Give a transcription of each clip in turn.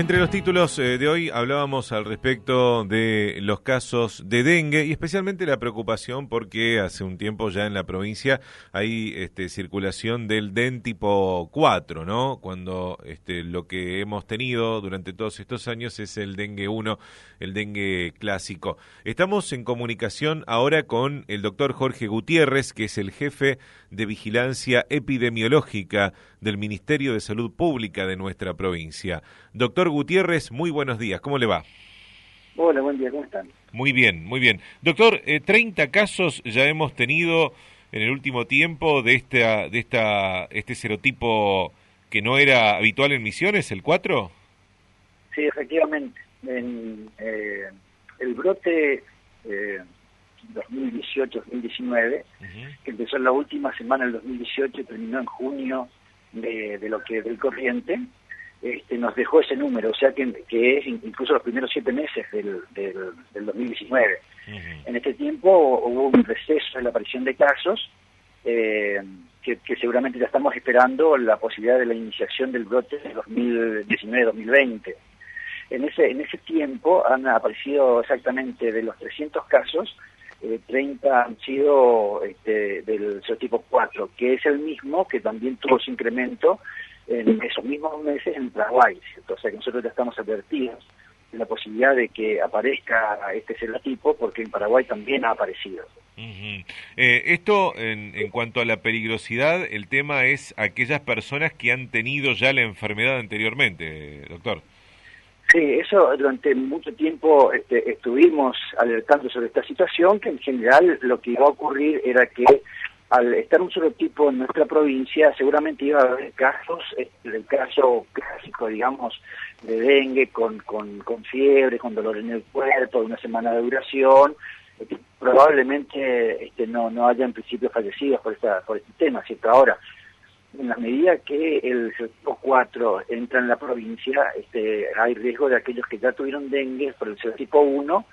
Entre los títulos eh, de hoy hablábamos al respecto de los casos de dengue y especialmente la preocupación porque hace un tiempo ya en la provincia hay este, circulación del DEN tipo 4, ¿no? Cuando este, lo que hemos tenido durante todos estos años es el dengue 1, el dengue clásico. Estamos en comunicación ahora con el doctor Jorge Gutiérrez, que es el jefe de vigilancia epidemiológica del Ministerio de Salud Pública de nuestra provincia. Doctor Gutiérrez, muy buenos días, ¿cómo le va? Hola, buen día, ¿cómo están? Muy bien, muy bien. Doctor, eh, 30 casos ya hemos tenido en el último tiempo de esta, de esta, este serotipo que no era habitual en Misiones, el 4? Sí, efectivamente. En, eh, el brote eh, 2018-2019, que empezó en la última semana del 2018 y terminó en junio de, de lo que del corriente, este, nos dejó ese número, o sea que, que es incluso los primeros siete meses del, del, del 2019. En este tiempo hubo un receso en la aparición de casos, eh, que, que, seguramente ya estamos esperando la posibilidad de la iniciación del brote de 2019-2020. En ese, en ese tiempo han aparecido exactamente de los 300 casos, eh, 30 han sido este, del serotipo 4, que es el mismo que también tuvo su incremento en esos mismos meses en Paraguay, ¿cierto? O sea que nosotros ya estamos advertidos de la posibilidad de que aparezca este serotipo porque en Paraguay también ha aparecido. Uh -huh. eh, esto, en, en, cuanto a la peligrosidad, el tema es aquellas personas que han tenido ya la enfermedad anteriormente, doctor. Sí, eso durante mucho tiempo este, estuvimos alertando sobre esta situación, que en general lo que iba a ocurrir era que al estar un solo tipo en nuestra provincia, seguramente iba a haber casos, el caso clásico, digamos, de dengue con, con, con fiebre, con dolor en el cuerpo, de una semana de duración, probablemente este, no, no haya en principio fallecidos por, esta, por este tema, ¿cierto? Ahora, en la medida que el tipo 4 entra en la provincia, este, hay riesgo de aquellos que ya tuvieron dengue por el serotipo 1,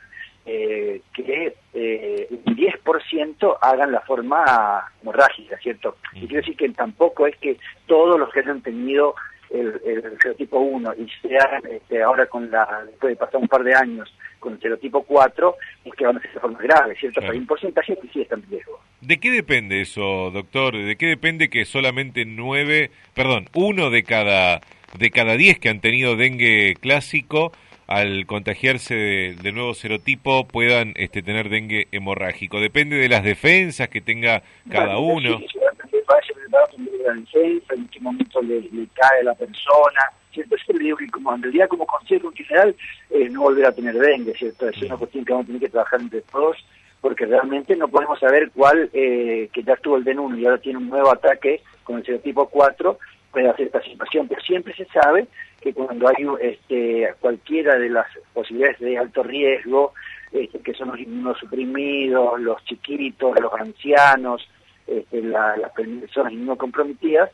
eh, que eh, un 10% hagan la forma hemorrágica, ¿cierto? Y quiero decir que tampoco es que todos los que hayan tenido el, el serotipo 1 y sean este, ahora con la, después de pasar un par de años con el serotipo 4, es que van a ser de forma grave, ¿cierto? Claro. Hay un porcentaje que sí está en riesgo. ¿De qué depende eso, doctor? ¿De qué depende que solamente nueve, perdón, uno de cada de cada diez que han tenido dengue clásico al contagiarse de, de nuevo serotipo puedan este, tener dengue hemorrágico. Depende de las defensas que tenga cada bueno, uno. Sí, de la defensa, en qué momento le, le cae a la persona. ¿cierto? Le digo que como, en realidad como consejo en general eh, no volver a tener dengue, ¿cierto? Es una cuestión que vamos a tener que trabajar entre todos porque realmente no podemos saber cuál, eh, que ya estuvo el DEN 1 y ahora tiene un nuevo ataque con el serotipo 4, puede hacer esta situación, pero siempre se sabe que cuando hay este, cualquiera de las posibilidades de alto riesgo, este, que son los inmunosuprimidos, los chiquitos, los ancianos, este, la, las personas inmunocomprometidas,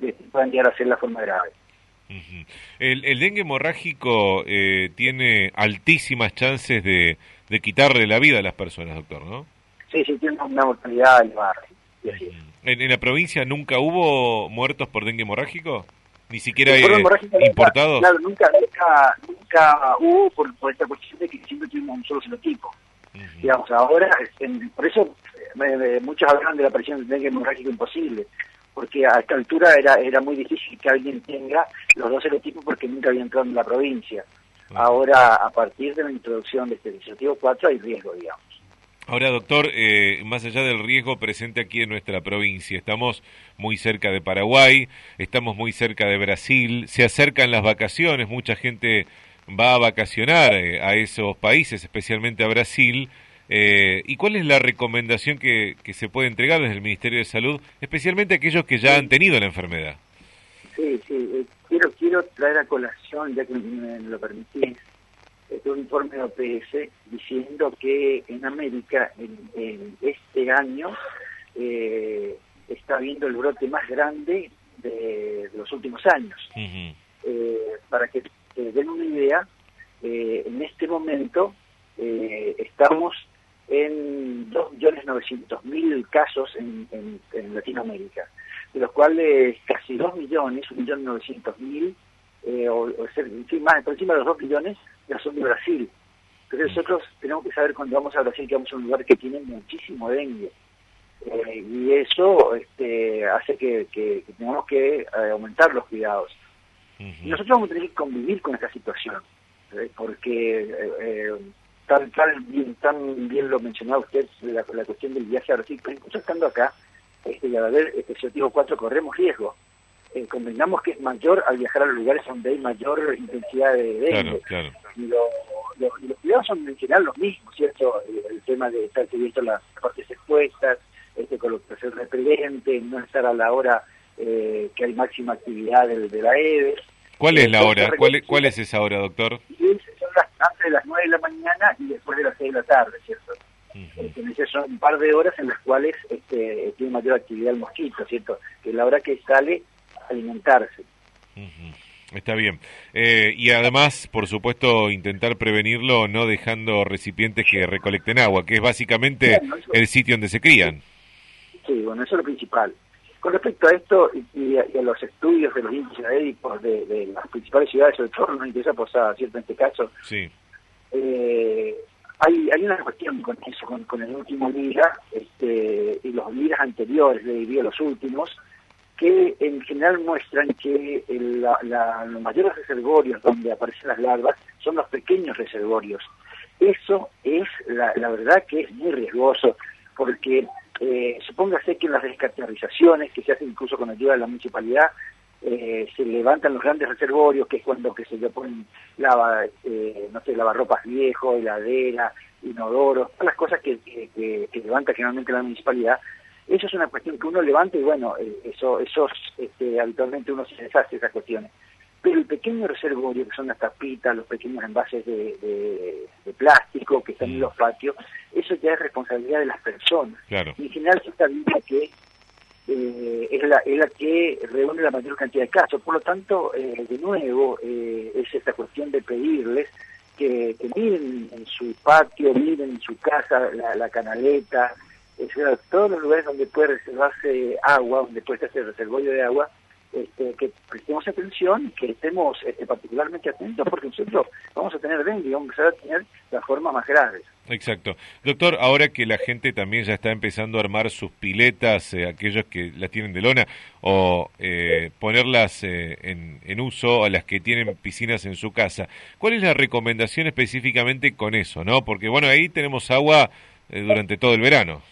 este, pueden llegar a ser la forma grave. Uh -huh. el, el, dengue hemorrágico eh, tiene altísimas chances de, de, quitarle la vida a las personas, doctor, ¿no? Sí, sí, tiene una mortalidad elevada. -huh. ¿En, ¿En, la provincia nunca hubo muertos por dengue hemorrágico? ¿Ni siquiera hay importados? Claro, nunca, nunca, nunca hubo por, por, esta cuestión de que siempre tuvimos un solo serotipo. Uh -huh. Digamos, ahora, en, por eso eh, muchos hablan de la aparición del dengue hemorrágico imposible porque a esta altura era, era muy difícil que alguien tenga los dos serotipos porque nunca había entrado en la provincia. Ahora, a partir de la introducción de este dispositivo 4, hay riesgo, digamos. Ahora, doctor, eh, más allá del riesgo presente aquí en nuestra provincia, estamos muy cerca de Paraguay, estamos muy cerca de Brasil, se acercan las vacaciones, mucha gente va a vacacionar eh, a esos países, especialmente a Brasil. Eh, ¿Y cuál es la recomendación que, se puede entregar desde el Ministerio de Salud, especialmente a aquellos que ya han tenido la enfermedad? Sí, sí. Eh, quiero, quiero traer a colación, ya que me lo permitís, un informe de OPS diciendo que en América, en, en este año, eh, está habiendo el brote más grande de, de los últimos años. Uh -huh. para que den una idea, en este momento estamos en 2.900.000 casos en, en, en, Latinoamérica, de los cuales casi 2 millones, 1.900.000, eh, o, ser, más por encima de los 2 millones, ya son de Brasil. Entonces nosotros tenemos que saber cuando vamos a Brasil que vamos a un lugar que tiene muchísimo dengue. Eh, y eso este, hace que, tengamos que eh, aumentar los cuidados. Y nosotros vamos a tener que convivir con esta situación, porque tan, tan, bien, tan bien lo mencionaba usted, la, la cuestión del viaje a Brasil, pero incluso estando acá, este, y al haber este tipo 4 corremos riesgo. Eh, convengamos que es mayor al viajar a los lugares donde hay mayor intensidad de dengue. Y, los cuidados son en general los mismos, ¿cierto? El, tema de estar teniendo las partes expuestas, este, colocarse el repelente, no estar a la hora eh, que hay máxima actividad de, de la EVE. ¿Cuál es la hora? ¿Cuál es, ¿Cuál es esa hora, doctor? son las, antes de las 9 de la mañana y después de las 6 de la tarde, ¿cierto? Uh son un par de horas en las cuales este, tiene mayor actividad el mosquito, ¿cierto? Que es la hora que sale a alimentarse. Está bien. Eh, y además, por supuesto, intentar prevenirlo no dejando recipientes que recolecten agua, que es básicamente el sitio donde se crían. Sí, bueno, eso es lo principal. Con respecto a esto y, a, los estudios de los índices médicos de, de, las principales ciudades, sobre todo nos interesa Posada, ¿cierto? En este caso, sí. Eh, hay, hay una cuestión con eso, con, el último LIRA este, y los LIRAs anteriores, le diría los últimos, que en general muestran que los mayores reservorios donde aparecen las larvas son los pequeños reservorios. Eso es, la, verdad que es muy riesgoso, porque eh, supóngase que en las descarterizaciones que se hacen incluso con ayuda de la municipalidad, eh, se levantan los grandes reservorios, que es cuando que se le ponen lava, eh, no sé, lavarropas viejo, heladera, inodoros, todas las cosas que, que, levanta generalmente la municipalidad. Eso es una cuestión que uno levanta y bueno, eh, eso, eso este, habitualmente uno se deshace esas cuestiones. Pero el pequeño reservorio, que son las tapitas, los pequeños envases de, plástico que están en los patios, eso ya es responsabilidad de las personas. Claro. Y en general se está viendo que eh, es, la, es la que reúne la mayor cantidad de casos. Por lo tanto, eh, de nuevo, eh, es esta cuestión de pedirles que, miren en su patio, miren en su casa la, canaleta, todos los lugares donde puede reservarse agua, donde puede hacer reservorio de agua, este, que prestemos atención, que estemos este, particularmente atentos, porque nosotros vamos a tener dengue vamos a tener la forma más grave. Exacto. Doctor, ahora que la gente también ya está empezando a armar sus piletas, eh, aquellos que las tienen de lona, o eh, ponerlas eh, en, en, uso a las que tienen piscinas en su casa, ¿cuál es la recomendación específicamente con eso? no Porque bueno, ahí tenemos agua durante todo el verano.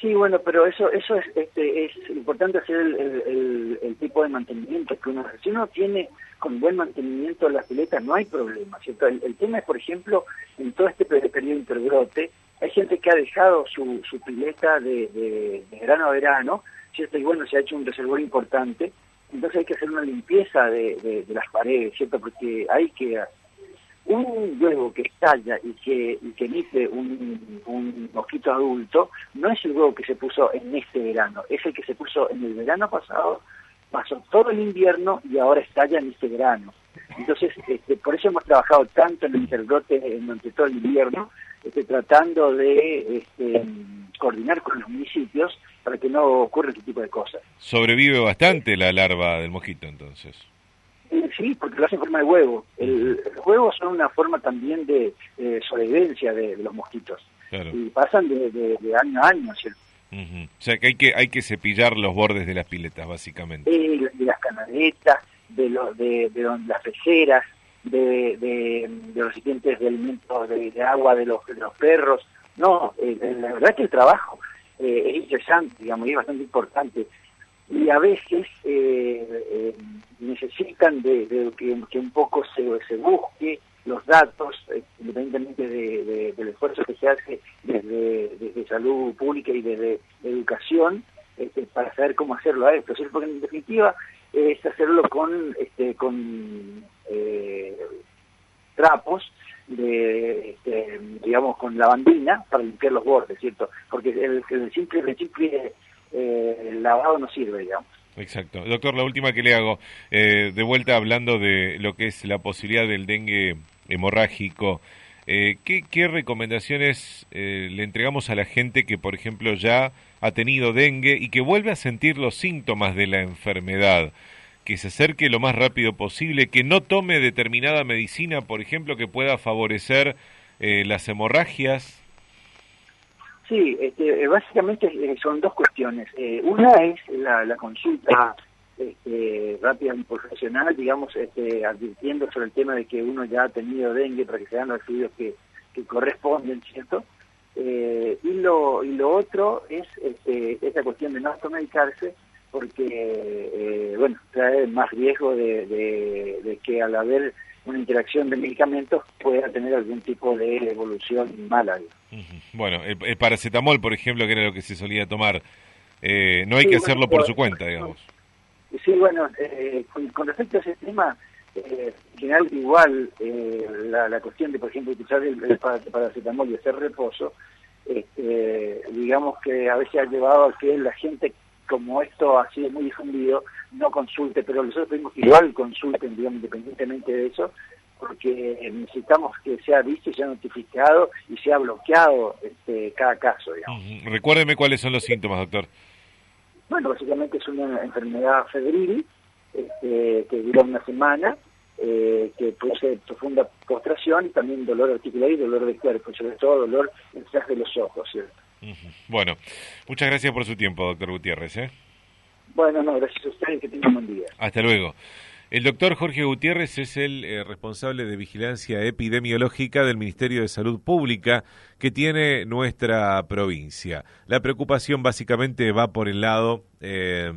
Sí, bueno, pero eso eso es este, es importante hacer el, el, tipo de mantenimiento que uno Si uno tiene con buen mantenimiento las piletas, no hay problema, ¿cierto? El, tema es, por ejemplo, en todo este periodo interbrote, hay gente que ha dejado su, su pileta de, de, verano a verano, ¿cierto? Y bueno, se ha hecho un reservorio importante, entonces hay que hacer una limpieza de, de las paredes, ¿cierto? Porque hay que un huevo que estalla y que, y que emite un, un, mosquito adulto no es el huevo que se puso en este verano, es el que se puso en el verano pasado, pasó todo el invierno y ahora estalla en este verano. Entonces, este, por eso hemos trabajado tanto en el interbrote durante todo el invierno, este, tratando de este, coordinar con los municipios para que no ocurra este tipo de cosas. Sobrevive bastante la larva del mosquito entonces. Sí, porque lo hace en forma de huevo. El, los huevos son una forma también de sobrevivencia de, los mosquitos. Y pasan de, año a año, ¿cierto? O sea que hay que hay que cepillar los bordes de las piletas, básicamente. de las canaletas, de, lo, de, las peceras, de, de, los recipientes de alimentos de, agua de los, los perros. No, la verdad que el trabajo eh, es interesante, digamos, y es bastante importante y a veces eh, eh, necesitan de, que, un poco se, se busque los datos, eh, independientemente del esfuerzo que se hace desde, salud pública y desde educación, este, para saber cómo hacerlo a esto. Porque en definitiva es hacerlo con, este, con trapos, de, este, digamos, con lavandina para limpiar los bordes, ¿cierto? Porque el, el simple, el eh, el lavado no sirve, digamos. Exacto. Doctor, la última que le hago, eh, de vuelta hablando de lo que es la posibilidad del dengue hemorrágico, eh, ¿qué, recomendaciones le entregamos a la gente que, por ejemplo, ya ha tenido dengue y que vuelve a sentir los síntomas de la enfermedad? que se acerque lo más rápido posible, que no tome determinada medicina, por ejemplo, que pueda favorecer eh, las hemorragias? Sí, este, básicamente son dos cuestiones. una es la, consulta este, rápida y profesional, digamos, este, advirtiendo sobre el tema de que uno ya ha tenido dengue para que se hagan los estudios que, corresponden, ¿cierto? Eh, y, lo, y lo otro es este, esta cuestión de no automedicarse, porque, eh, bueno, trae más riesgo de, de, que al haber una interacción de medicamentos pueda tener algún tipo de evolución mala. Bueno, el, paracetamol, por ejemplo, que era lo que se solía tomar, eh, no hay que hacerlo por su cuenta, digamos. Sí, bueno, eh, con, respecto a ese tema, eh, en general igual eh, la, cuestión de, por ejemplo, utilizar el, el paracetamol y hacer reposo, este, digamos que a veces ha llevado a que la gente, como esto ha sido muy difundido, no consulte, pero nosotros pedimos que igual consulten, digamos, independientemente de eso, porque necesitamos que sea visto sea notificado y sea bloqueado este, cada caso. Digamos. Recuérdeme cuáles son los síntomas, doctor. Bueno, básicamente es una enfermedad febril este, que dura una semana, eh, que produce profunda postración y también dolor articular y dolor de cuerpo, sobre todo dolor detrás de los ojos, ¿cierto? Bueno, muchas gracias por su tiempo, doctor Gutiérrez. ¿eh? Bueno, no, gracias a ustedes, que tengan buen día. Hasta luego. El doctor Jorge Gutiérrez es el eh, responsable de vigilancia epidemiológica del Ministerio de Salud Pública que tiene nuestra provincia. La preocupación básicamente va por el lado eh,